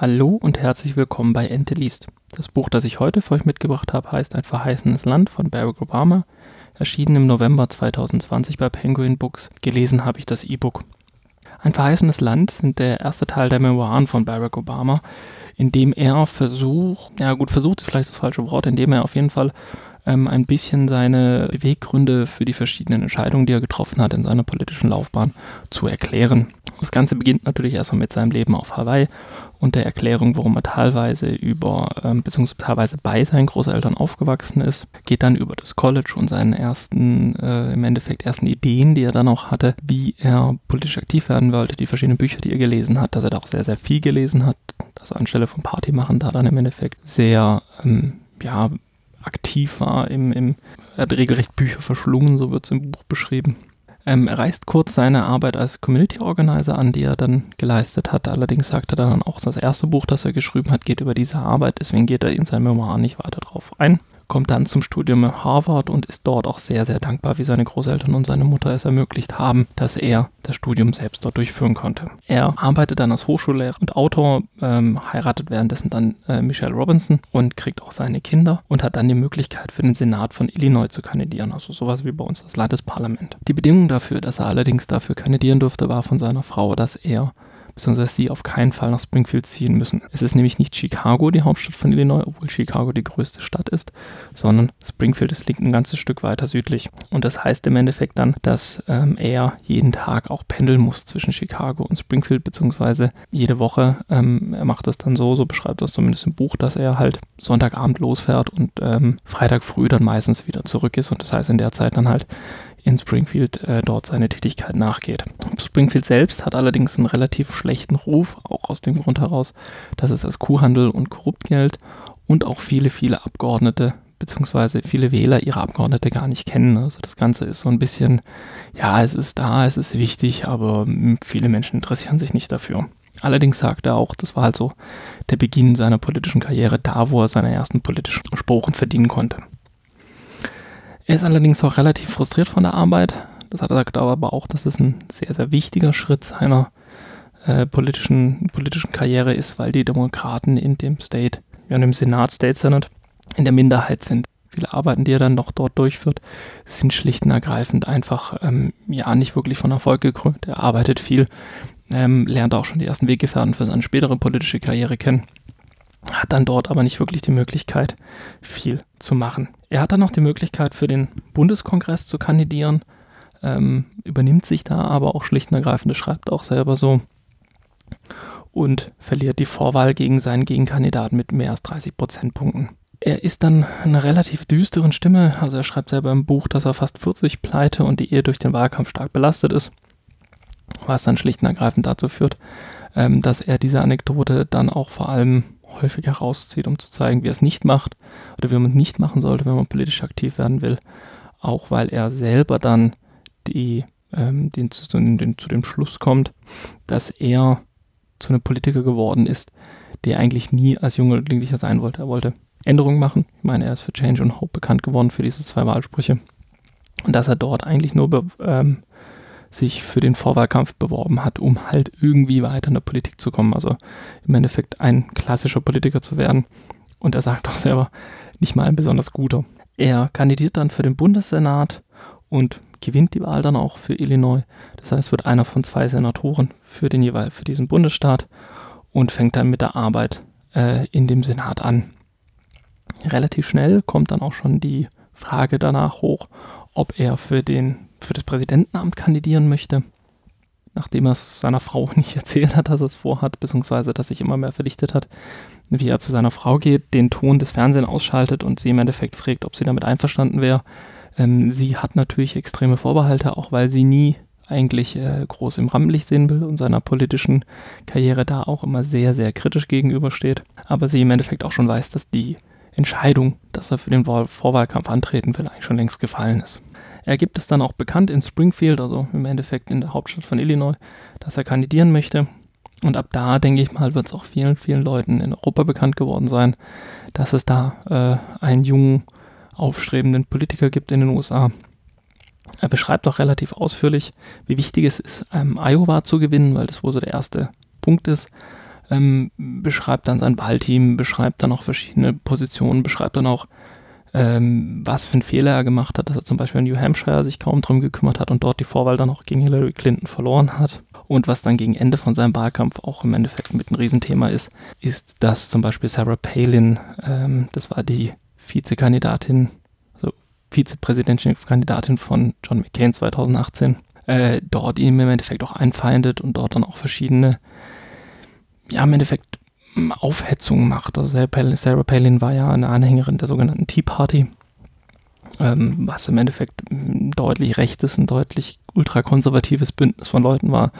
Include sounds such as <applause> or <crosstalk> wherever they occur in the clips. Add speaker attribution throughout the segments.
Speaker 1: Hallo und herzlich willkommen bei Ente liest. Das Buch, das ich heute für euch mitgebracht habe, heißt Ein verheißenes Land von Barack Obama, erschienen im November 2020 bei Penguin Books. Gelesen habe ich das E-Book. Ein verheißenes Land sind der erste Teil der Memoiren von Barack Obama, in dem er versucht, ja gut, versucht ist vielleicht das falsche Wort, in dem er auf jeden Fall ähm, ein bisschen seine Beweggründe für die verschiedenen Entscheidungen, die er getroffen hat in seiner politischen Laufbahn, zu erklären. Das Ganze beginnt natürlich erstmal mit seinem Leben auf Hawaii und der Erklärung, warum er teilweise über, ähm, beziehungsweise teilweise bei seinen Großeltern aufgewachsen ist, geht dann über das College und seinen ersten, äh, im Endeffekt ersten Ideen, die er dann auch hatte, wie er politisch aktiv werden wollte, die verschiedenen Bücher, die er gelesen hat, dass er da auch sehr, sehr viel gelesen hat, dass er anstelle von Party machen da dann im Endeffekt sehr, ähm, ja, aktiv war im, im er hat regelrecht Bücher verschlungen, so wird es im Buch beschrieben. Ähm, er reißt kurz seine Arbeit als Community Organizer an, die er dann geleistet hat. Allerdings sagt er dann auch, das erste Buch, das er geschrieben hat, geht über diese Arbeit. Deswegen geht er in seinem Memoir nicht weiter drauf ein kommt dann zum Studium in Harvard und ist dort auch sehr, sehr dankbar, wie seine Großeltern und seine Mutter es ermöglicht haben, dass er das Studium selbst dort durchführen konnte. Er arbeitet dann als Hochschullehrer und Autor, ähm, heiratet währenddessen dann äh, Michelle Robinson und kriegt auch seine Kinder und hat dann die Möglichkeit für den Senat von Illinois zu kandidieren, also sowas wie bei uns das Landesparlament. Die Bedingung dafür, dass er allerdings dafür kandidieren durfte, war von seiner Frau, dass er beziehungsweise sie auf keinen Fall nach Springfield ziehen müssen. Es ist nämlich nicht Chicago, die Hauptstadt von Illinois, obwohl Chicago die größte Stadt ist, sondern Springfield ist, liegt ein ganzes Stück weiter südlich. Und das heißt im Endeffekt dann, dass ähm, er jeden Tag auch pendeln muss zwischen Chicago und Springfield, beziehungsweise jede Woche. Ähm, er macht das dann so, so beschreibt das zumindest im Buch, dass er halt Sonntagabend losfährt und ähm, Freitag früh dann meistens wieder zurück ist. Und das heißt in der Zeit dann halt in Springfield äh, dort seine Tätigkeit nachgeht. Springfield selbst hat allerdings einen relativ schlechten Ruf, auch aus dem Grund heraus, dass es als Kuhhandel und korrupt gilt und auch viele, viele Abgeordnete beziehungsweise viele Wähler ihre Abgeordnete gar nicht kennen. Also das Ganze ist so ein bisschen, ja, es ist da, es ist wichtig, aber hm, viele Menschen interessieren sich nicht dafür. Allerdings sagt er auch, das war halt so der Beginn seiner politischen Karriere, da wo er seine ersten politischen Sporen verdienen konnte. Er ist allerdings auch relativ frustriert von der Arbeit. Das hat er sagt aber auch, dass es ein sehr, sehr wichtiger Schritt seiner äh, politischen, politischen Karriere ist, weil die Demokraten in dem State, ja, in dem Senat, State Senate, in der Minderheit sind. Viele Arbeiten, die er dann noch dort durchführt, sind schlicht und ergreifend einfach ähm, ja nicht wirklich von Erfolg gekrönt. Er arbeitet viel, ähm, lernt auch schon die ersten Weggefährten für seine spätere politische Karriere kennen hat dann dort aber nicht wirklich die Möglichkeit, viel zu machen. Er hat dann noch die Möglichkeit, für den Bundeskongress zu kandidieren, ähm, übernimmt sich da aber auch schlicht und ergreifend, schreibt auch selber so und verliert die Vorwahl gegen seinen Gegenkandidaten mit mehr als 30 Prozentpunkten. Er ist dann eine relativ düsteren Stimme, also er schreibt selber im Buch, dass er fast 40 pleite und die Ehe durch den Wahlkampf stark belastet ist, was dann schlicht und ergreifend dazu führt, ähm, dass er diese Anekdote dann auch vor allem häufig herauszieht, um zu zeigen, wie er es nicht macht oder wie man es nicht machen sollte, wenn man politisch aktiv werden will. Auch weil er selber dann die, ähm, den, zu, den, zu dem Schluss kommt, dass er zu einem Politiker geworden ist, der eigentlich nie als junger Jugendlicher sein wollte. Er wollte Änderungen machen. Ich meine, er ist für Change und Hope bekannt geworden für diese zwei Wahlsprüche. Und dass er dort eigentlich nur ähm, sich für den Vorwahlkampf beworben hat, um halt irgendwie weiter in der Politik zu kommen. Also im Endeffekt ein klassischer Politiker zu werden. Und er sagt auch selber, nicht mal ein besonders guter. Er kandidiert dann für den Bundessenat und gewinnt die Wahl dann auch für Illinois. Das heißt, wird einer von zwei Senatoren für den jeweils für diesen Bundesstaat und fängt dann mit der Arbeit äh, in dem Senat an. Relativ schnell kommt dann auch schon die Frage danach hoch, ob er für den für das Präsidentenamt kandidieren möchte, nachdem er es seiner Frau <laughs> nicht erzählt hat, dass er es vorhat, beziehungsweise dass sich immer mehr verdichtet hat, wie er zu seiner Frau geht, den Ton des Fernsehens ausschaltet und sie im Endeffekt fragt, ob sie damit einverstanden wäre. Ähm, sie hat natürlich extreme Vorbehalte, auch weil sie nie eigentlich äh, groß im Rampenlicht sehen will und seiner politischen Karriere da auch immer sehr, sehr kritisch gegenübersteht. Aber sie im Endeffekt auch schon weiß, dass die Entscheidung, dass er für den Vorwahlkampf antreten will, eigentlich schon längst gefallen ist. Er gibt es dann auch bekannt in Springfield, also im Endeffekt in der Hauptstadt von Illinois, dass er kandidieren möchte. Und ab da, denke ich mal, wird es auch vielen, vielen Leuten in Europa bekannt geworden sein, dass es da äh, einen jungen, aufstrebenden Politiker gibt in den USA. Er beschreibt auch relativ ausführlich, wie wichtig es ist, ähm, Iowa zu gewinnen, weil das wohl so der erste Punkt ist. Ähm, beschreibt dann sein Wahlteam, beschreibt dann auch verschiedene Positionen, beschreibt dann auch, ähm, was für einen Fehler er gemacht hat, dass er zum Beispiel in New Hampshire sich kaum drum gekümmert hat und dort die Vorwahl dann auch gegen Hillary Clinton verloren hat. Und was dann gegen Ende von seinem Wahlkampf auch im Endeffekt mit ein Riesenthema ist, ist, dass zum Beispiel Sarah Palin, ähm, das war die Vizekandidatin, also Vizepräsidentschaftskandidatin von John McCain 2018, äh, dort ihm im Endeffekt auch einfeindet und dort dann auch verschiedene, ja, im Endeffekt hm, Aufhetzungen macht. Also Sarah Palin, war ja eine Anhängerin der sogenannten Tea Party, ähm, was im Endeffekt hm, deutlich rechtes, ein deutlich ultrakonservatives Bündnis von Leuten war,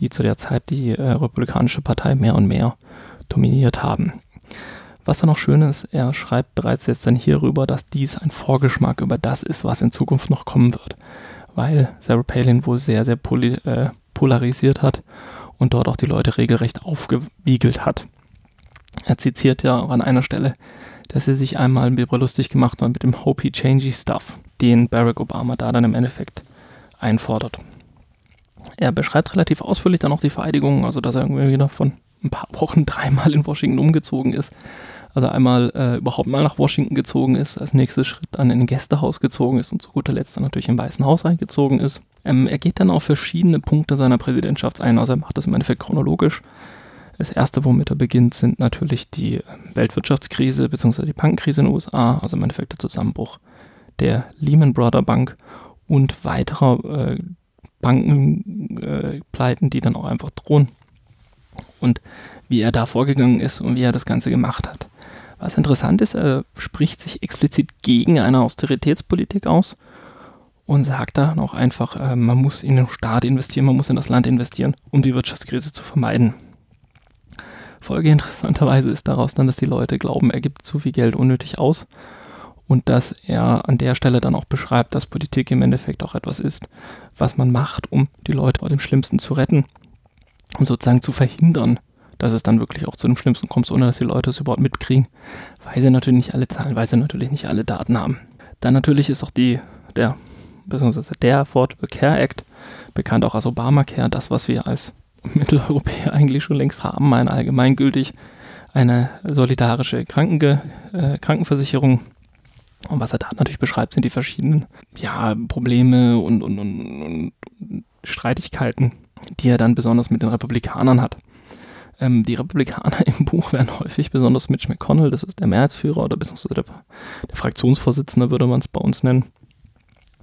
Speaker 1: die zu der Zeit die äh, Republikanische Partei mehr und mehr dominiert haben. Was dann noch schön ist, er schreibt bereits jetzt dann hierüber, dass dies ein Vorgeschmack über das ist, was in Zukunft noch kommen wird. Weil Sarah Palin wohl sehr, sehr poli äh, polarisiert hat und dort auch die Leute regelrecht aufgewiegelt hat. Er zitiert ja auch an einer Stelle, dass er sich einmal darüber lustig gemacht hat mit dem Hopey Changey Stuff, den Barack Obama da dann im Endeffekt einfordert. Er beschreibt relativ ausführlich dann auch die Vereidigung, also dass er irgendwie wieder von ein paar Wochen <laughs> dreimal in Washington umgezogen ist also einmal äh, überhaupt mal nach Washington gezogen ist, als nächster Schritt dann in ein Gästehaus gezogen ist und zu guter Letzt dann natürlich im Weißen Haus eingezogen ist. Ähm, er geht dann auf verschiedene Punkte seiner Präsidentschaft ein, also er macht das im Endeffekt chronologisch. Das erste, womit er beginnt, sind natürlich die Weltwirtschaftskrise bzw. die Bankenkrise in den USA, also im Endeffekt der Zusammenbruch der Lehman Brothers Bank und weiterer äh, Bankenpleiten, äh, die dann auch einfach drohen. Und wie er da vorgegangen ist und wie er das Ganze gemacht hat. Was interessant ist, er spricht sich explizit gegen eine Austeritätspolitik aus und sagt dann auch einfach, äh, man muss in den Staat investieren, man muss in das Land investieren, um die Wirtschaftskrise zu vermeiden. Folge <laughs> interessanterweise ist daraus dann, dass die Leute glauben, er gibt zu viel Geld unnötig aus und dass er an der Stelle dann auch beschreibt, dass Politik im Endeffekt auch etwas ist, was man macht, um die Leute vor dem Schlimmsten zu retten und sozusagen zu verhindern, dass es dann wirklich auch zu dem Schlimmsten kommt, ohne dass die Leute es überhaupt mitkriegen, weil sie natürlich nicht alle Zahlen, weil sie natürlich nicht alle Daten haben. Dann natürlich ist auch die, der, beziehungsweise der Affordable Care Act, bekannt auch als Obamacare, das, was wir als <laughs> Mitteleuropäer eigentlich schon längst haben, ein allgemeingültig, eine solidarische Krankenge äh, Krankenversicherung. Und was er da natürlich beschreibt, sind die verschiedenen ja, Probleme und, und, und, und Streitigkeiten, die er dann besonders mit den Republikanern hat. Ähm, die Republikaner <laughs> im Buch werden häufig, besonders Mitch McConnell, das ist der Mehrheitsführer oder beziehungsweise der, der Fraktionsvorsitzende, würde man es bei uns nennen,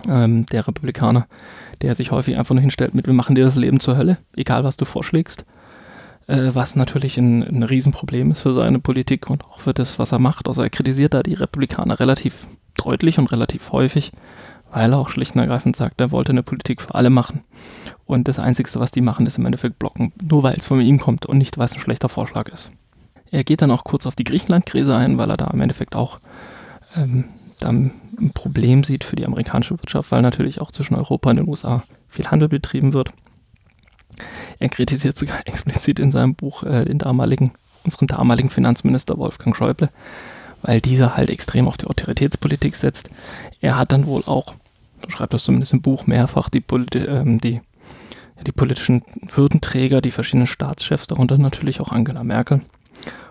Speaker 1: ähm, der Republikaner, der sich häufig einfach nur hinstellt mit, wir machen dir das Leben zur Hölle, egal was du vorschlägst. Äh, was natürlich ein, ein Riesenproblem ist für seine Politik und auch für das, was er macht. Also er kritisiert da die Republikaner relativ deutlich und relativ häufig weil er auch schlicht und ergreifend sagt, er wollte eine Politik für alle machen. Und das Einzige, was die machen, ist im Endeffekt blocken, nur weil es von ihm kommt und nicht, weil es ein schlechter Vorschlag ist. Er geht dann auch kurz auf die Griechenland-Krise ein, weil er da im Endeffekt auch ähm, ein Problem sieht für die amerikanische Wirtschaft, weil natürlich auch zwischen Europa und den USA viel Handel betrieben wird. Er kritisiert sogar <laughs> explizit in seinem Buch äh, den damaligen, unseren damaligen Finanzminister Wolfgang Schäuble, weil dieser halt extrem auf die Autoritätspolitik setzt. Er hat dann wohl auch schreibt das zumindest im Buch mehrfach, die, Poli ähm, die, die politischen Würdenträger, die verschiedenen Staatschefs, darunter natürlich auch Angela Merkel,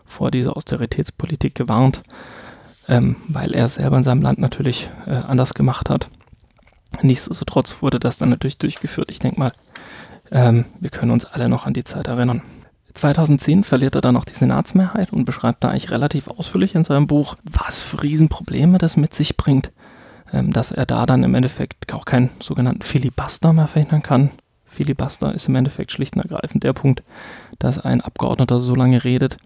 Speaker 1: vor dieser Austeritätspolitik gewarnt, ähm, weil er selber in seinem Land natürlich äh, anders gemacht hat. Nichtsdestotrotz wurde das dann natürlich durchgeführt. Ich denke mal, ähm, wir können uns alle noch an die Zeit erinnern. 2010 verliert er dann auch die Senatsmehrheit und beschreibt da eigentlich relativ ausführlich in seinem Buch, was für Riesenprobleme das mit sich bringt ähm, dass er da dann im Endeffekt auch keinen sogenannten Filibuster mehr verhindern kann. Filibuster ist im Endeffekt schlicht und ergreifend der Punkt, dass ein Abgeordneter so lange redet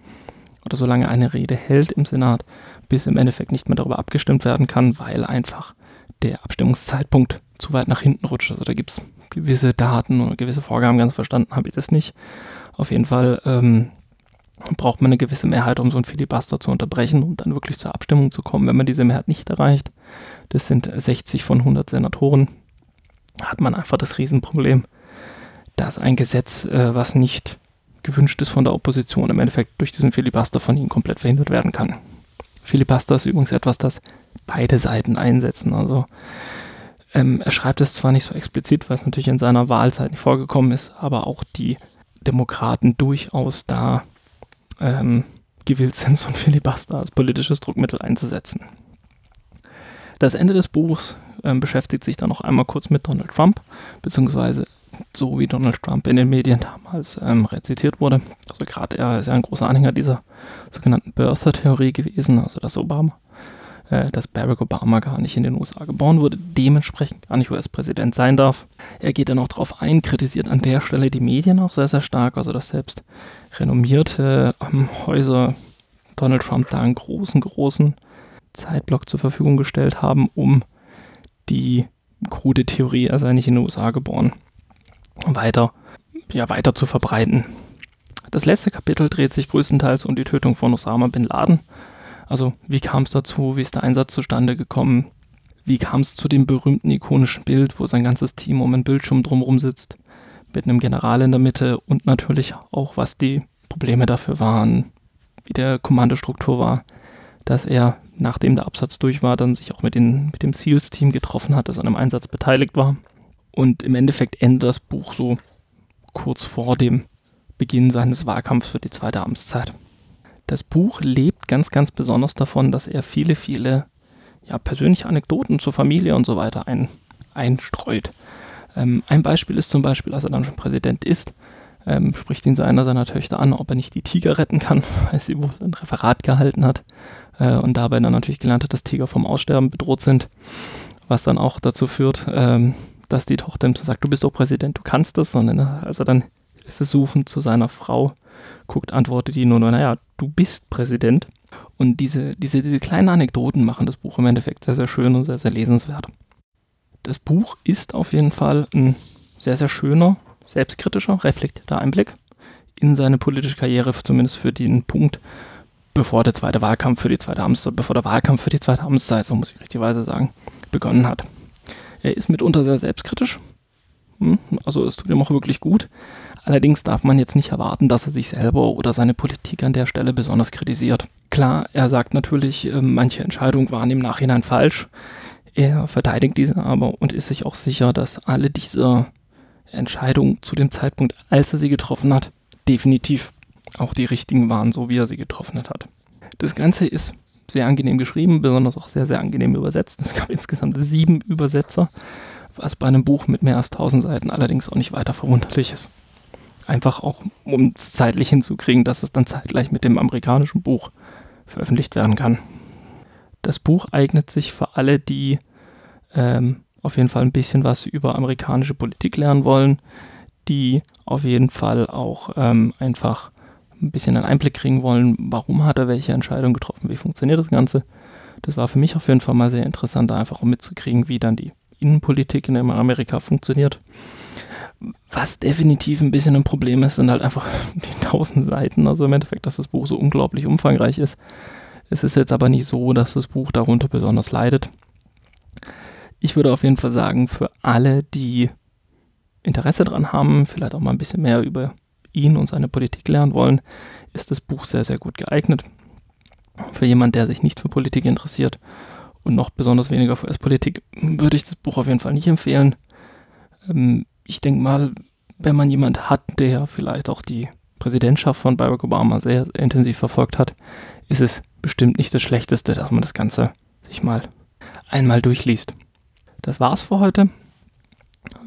Speaker 1: oder so lange eine Rede hält im Senat, bis im Endeffekt nicht mehr darüber abgestimmt werden kann, weil einfach der Abstimmungszeitpunkt zu weit nach hinten rutscht. Also da gibt es gewisse Daten oder gewisse Vorgaben, ganz verstanden habe ich das nicht. Auf jeden Fall ähm, braucht man eine gewisse Mehrheit, um so ein Filibuster zu unterbrechen und dann wirklich zur Abstimmung zu kommen. Wenn man diese Mehrheit nicht erreicht, das sind 60 von 100 Senatoren, hat man einfach das Riesenproblem, dass ein Gesetz, äh, was nicht gewünscht ist von der Opposition, im Endeffekt durch diesen Filibuster von ihnen komplett verhindert werden kann. Filibuster ist übrigens etwas, das beide Seiten einsetzen. Also Ähm, er schreibt es zwar nicht so explizit, weil es natürlich in seiner Wahlzeit nicht vorgekommen ist, aber auch die Demokraten durchaus da ähm, gewillt sind, <laughs> so ein Filibuster als politisches Druckmittel einzusetzen. Das Ende des Buchs ähm, beschäftigt sich dann noch einmal kurz mit Donald Trump, beziehungsweise so wie Donald Trump in den Medien damals ähm, rezitiert wurde. Also gerade er ist ja ein großer Anhänger dieser sogenannten Birther-Theorie gewesen, also dass Obama, äh, dass Barack Obama gar nicht in den USA geboren wurde, dementsprechend gar nicht US-Präsident sein darf. Er geht dann auch darauf ein, kritisiert an der Stelle die Medien auch sehr, sehr stark, also dass selbst renommierte ähm, Häuser Donald Trump da einen großen, großen Zeitblock zur Verfügung gestellt haben, um die krude Theorie, er sei nicht in den USA geboren, weiter, ja, weiter zu verbreiten. Das letzte Kapitel dreht sich größtenteils um die Tötung von Osama bin Laden. Also wie kam es dazu, wie ist der Einsatz zustande gekommen, wie kam es zu dem berühmten ikonischen Bild, wo sein ganzes Team um einen Bildschirm drumherum sitzt, mit einem General in der Mitte und natürlich auch, was die Probleme dafür waren, wie der Kommandostruktur war, dass er, nachdem der Absatz durch war, dann sich auch mit, den, mit dem SEALs-Team getroffen hat, das an einem Einsatz beteiligt war. Und im Endeffekt endet das Buch so kurz vor dem Beginn seines Wahlkampfs für die zweite Amtszeit. Das Buch lebt ganz, ganz besonders davon, dass er viele, viele ja, persönliche Anekdoten zur Familie und so weiter ein, einstreut. Ähm, ein Beispiel ist zum Beispiel, als er dann schon Präsident ist, ähm, spricht ihn einer seiner Töchter an, ob er nicht die Tiger retten kann, <laughs> weil sie wohl ein Referat gehalten hat äh, und dabei dann natürlich gelernt hat, dass Tiger vom Aussterben bedroht sind, was dann auch dazu führt, ähm, dass die Tochter ihm so sagt, du bist doch Präsident, du kannst das, sondern als er dann Hilfe zu seiner Frau guckt, antwortet die nur, naja, du bist Präsident. Und diese, diese, diese kleinen Anekdoten machen das Buch im Endeffekt sehr, sehr schön und sehr, sehr lesenswert. Das Buch ist auf jeden Fall ein sehr, sehr schöner, selbstkritischer, reflektierter Einblick in seine politische Karriere, zumindest für den Punkt, bevor der zweite Wahlkampf für die zweite Amtszeit, bevor der Wahlkampf für die zweite Amtszeit, so muss ich richtigerweise sagen, begonnen hat. Er ist mitunter sehr selbstkritisch, hm, also es tut ihm auch wirklich gut. Allerdings darf man jetzt nicht erwarten, dass er sich selber oder seine Politik an der Stelle besonders kritisiert. Klar, er sagt natürlich, ähm, manche Entscheidungen waren im Nachhinein falsch. Er verteidigt diese aber und ist sich auch sicher, dass alle diese Entscheidungen zu dem Zeitpunkt, als er sie getroffen hat, definitiv auch die richtigen waren, so wie er sie getroffen hat. Das Ganze ist sehr angenehm geschrieben, besonders auch sehr, sehr angenehm übersetzt. Es gab insgesamt sieben Übersetzer, was bei einem Buch mit mehr als 1000 Seiten allerdings auch nicht weiter verwunderlich ist. Einfach auch, um es zeitlich hinzukriegen, dass es dann zeitgleich mit dem amerikanischen Buch veröffentlicht werden kann. Das Buch eignet sich für alle, die ähm, auf jeden Fall ein bisschen was über amerikanische Politik lernen wollen, die auf jeden Fall auch ähm, einfach ein bisschen einen Einblick kriegen wollen, warum hat er welche Entscheidung getroffen, wie funktioniert das Ganze. Das war für mich auf jeden Fall mal sehr interessant, einfach um mitzukriegen, wie dann die Innenpolitik in Amerika funktioniert. Was definitiv ein bisschen ein Problem ist, sind halt einfach <laughs> die tausend Seiten. Also im Endeffekt, dass das Buch so unglaublich umfangreich ist. Es ist jetzt aber nicht so, dass das Buch darunter besonders leidet. Ich würde auf jeden Fall sagen, für alle, die Interesse daran haben, vielleicht auch mal ein bisschen mehr über ihn und seine Politik lernen wollen, ist das Buch sehr, sehr gut geeignet. Für jemanden, der sich nicht für Politik interessiert und noch besonders weniger für US-Politik, würde ich das Buch auf jeden Fall nicht empfehlen. Ähm, ich denke mal, wenn man jemand hat, der vielleicht auch die Präsidentschaft von Barack Obama sehr, sehr intensiv verfolgt hat, ist es bestimmt nicht das Schlechteste, dass man das Ganze sich mal einmal durchliest. Das war's für heute.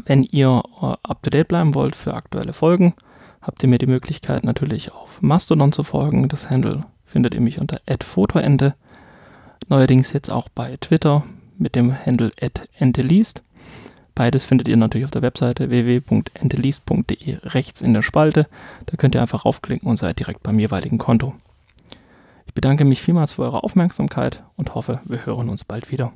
Speaker 1: Wenn ihr up to date bleiben wollt für aktuelle Folgen, habt ihr mir die Möglichkeit natürlich auf Mastodon zu folgen. Das Handle findet ihr mich unter @fotoende. Neuerdings jetzt auch bei Twitter mit dem Handle @enteleast. Beides findet ihr natürlich auf der Webseite www.enteleast.de rechts in der Spalte. Da könnt ihr einfach raufklicken und seid direkt beim jeweiligen Konto. Ich bedanke mich vielmals für eure Aufmerksamkeit und hoffe, wir hören uns bald wieder.